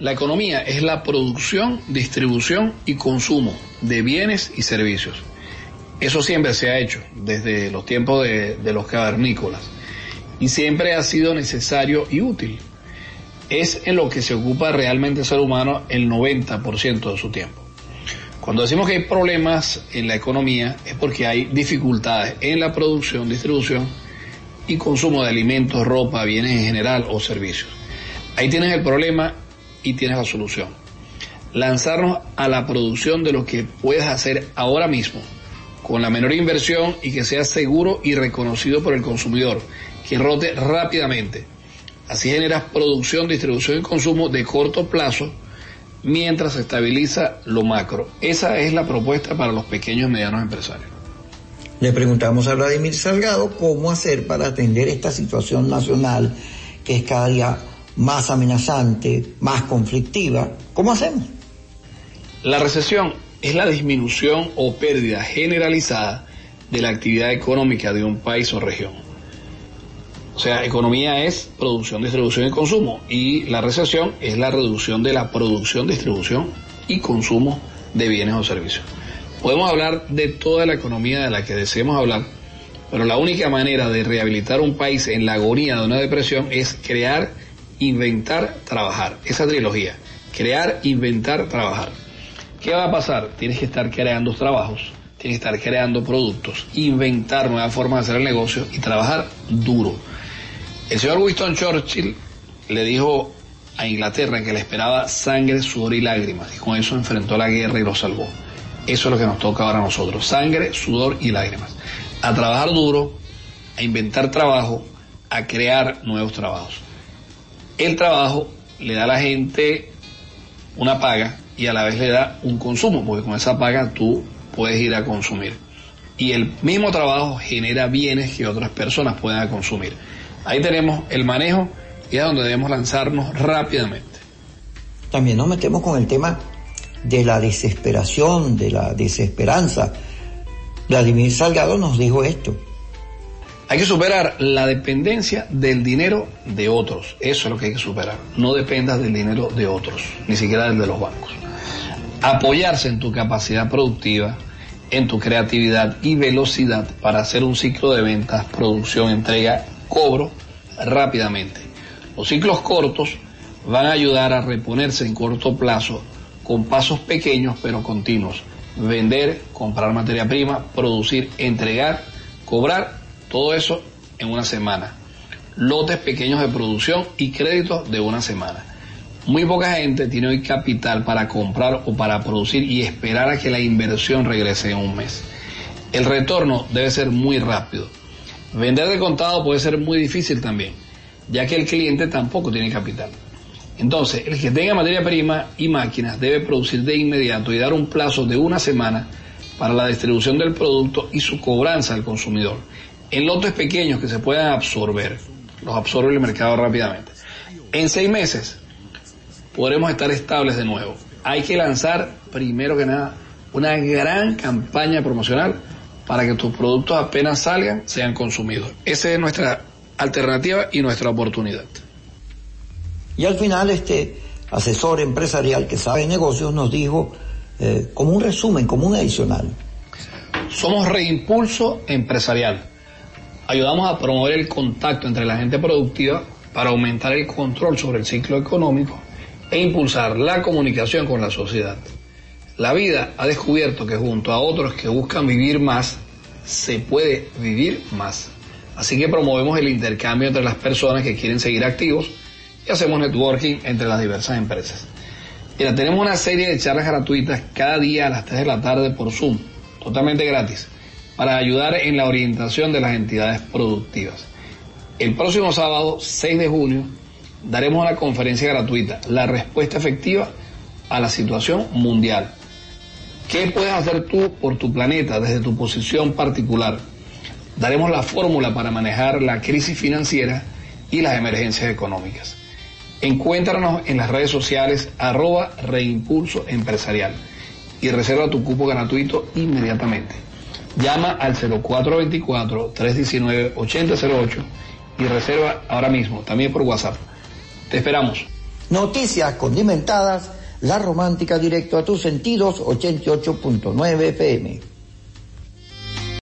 La economía es la producción, distribución y consumo de bienes y servicios. Eso siempre se ha hecho desde los tiempos de, los cavernícolas y siempre ha sido necesario y útil. Es en lo que se ocupa realmente el ser humano el 90% de su tiempo. Cuando decimos que hay problemas en la economía es porque hay dificultades en la producción, distribución y consumo de alimentos, ropa, bienes en general o servicios. Ahí tienes el problema y tienes la solución. Lanzarnos a la producción de lo que puedes hacer ahora mismo, con la menor inversión y que sea seguro y reconocido por el consumidor, que rote rápidamente. Así generas producción, distribución y consumo de corto plazo mientras se estabiliza lo macro. Esa es la propuesta para los pequeños y medianos empresarios. Le preguntamos a Vladimir Salgado cómo hacer para atender esta situación nacional que es cada día más amenazante, más conflictiva. ¿Cómo hacemos? La recesión es la disminución o pérdida generalizada de la actividad económica de un país o región. O sea, economía es producción, distribución y consumo. Y la recesión es la reducción de la producción, distribución y consumo de bienes o servicios. Podemos hablar de toda la economía de la que deseemos hablar, pero la única manera de rehabilitar un país en la agonía de una depresión es crear inventar, trabajar. Esa trilogía. Crear, inventar, trabajar. ¿Qué va a pasar? Tienes que estar creando trabajos, tienes que estar creando productos, inventar nuevas formas de hacer el negocio y trabajar duro. El señor Winston Churchill le dijo a Inglaterra que le esperaba sangre, sudor y lágrimas, y con eso enfrentó la guerra y lo salvó. Eso es lo que nos toca ahora a nosotros, sangre, sudor y lágrimas. A trabajar duro, a inventar trabajo, a crear nuevos trabajos el trabajo le da a la gente una paga y a la vez le da un consumo, porque con esa paga tú puedes ir a consumir. Y el mismo trabajo genera bienes que otras personas puedan consumir. Ahí tenemos el manejo y es donde debemos lanzarnos rápidamente. También nos metemos con el tema de la desesperación, de la desesperanza. Vladimir Salgado nos dijo esto. Hay que superar la dependencia del dinero de otros. Eso es lo que hay que superar. No dependas del dinero de otros, ni siquiera del de los bancos. Apoyarse en tu capacidad productiva, en tu creatividad y velocidad para hacer un ciclo de ventas, producción, entrega, cobro rápidamente. Los ciclos cortos van a ayudar a reponerse en corto plazo con pasos pequeños pero continuos. Vender, comprar materia prima, producir, entregar, cobrar todo eso en una semana. Lotes pequeños de producción y créditos de una semana. Muy poca gente tiene hoy capital para comprar o para producir y esperar a que la inversión regrese en un mes. El retorno debe ser muy rápido. Vender de contado puede ser muy difícil también, ya que el cliente tampoco tiene capital. Entonces, el que tenga materia prima y máquinas debe producir de inmediato y dar un plazo de una semana para la distribución del producto y su cobranza al consumidor en lotes pequeños que se puedan absorber, los absorbe el mercado rápidamente. En seis meses podremos estar estables de nuevo. Hay que lanzar, primero que nada, una gran campaña promocional para que tus productos apenas salgan sean consumidos. Esa es nuestra alternativa y nuestra oportunidad. Y al final este asesor empresarial que sabe negocios nos dijo eh, como un resumen, como un adicional. Somos reimpulso empresarial ayudamos a promover el contacto entre la gente productiva para aumentar el control sobre el ciclo económico e impulsar la comunicación con la sociedad. La vida ha descubierto que junto a otros que buscan vivir más, se puede vivir más. Así que promovemos el intercambio entre las personas que quieren seguir activos y hacemos networking entre las diversas empresas. Mira, tenemos una serie de charlas gratuitas cada día a las 3 de la tarde por Zoom, totalmente gratis para ayudar en la orientación de las entidades productivas. El próximo sábado, 6 de junio, daremos una conferencia gratuita, la respuesta efectiva a la situación mundial. ¿Qué puedes hacer tú por tu planeta desde tu posición particular? Daremos la fórmula para manejar la crisis financiera y las emergencias económicas. Encuéntranos en las redes sociales arroba reimpulso empresarial y reserva tu cupo gratuito inmediatamente. Llama al 0424-319-8008 y reserva ahora mismo, también por WhatsApp. Te esperamos. Noticias condimentadas, la romántica directo a tus sentidos, 88.9 FM.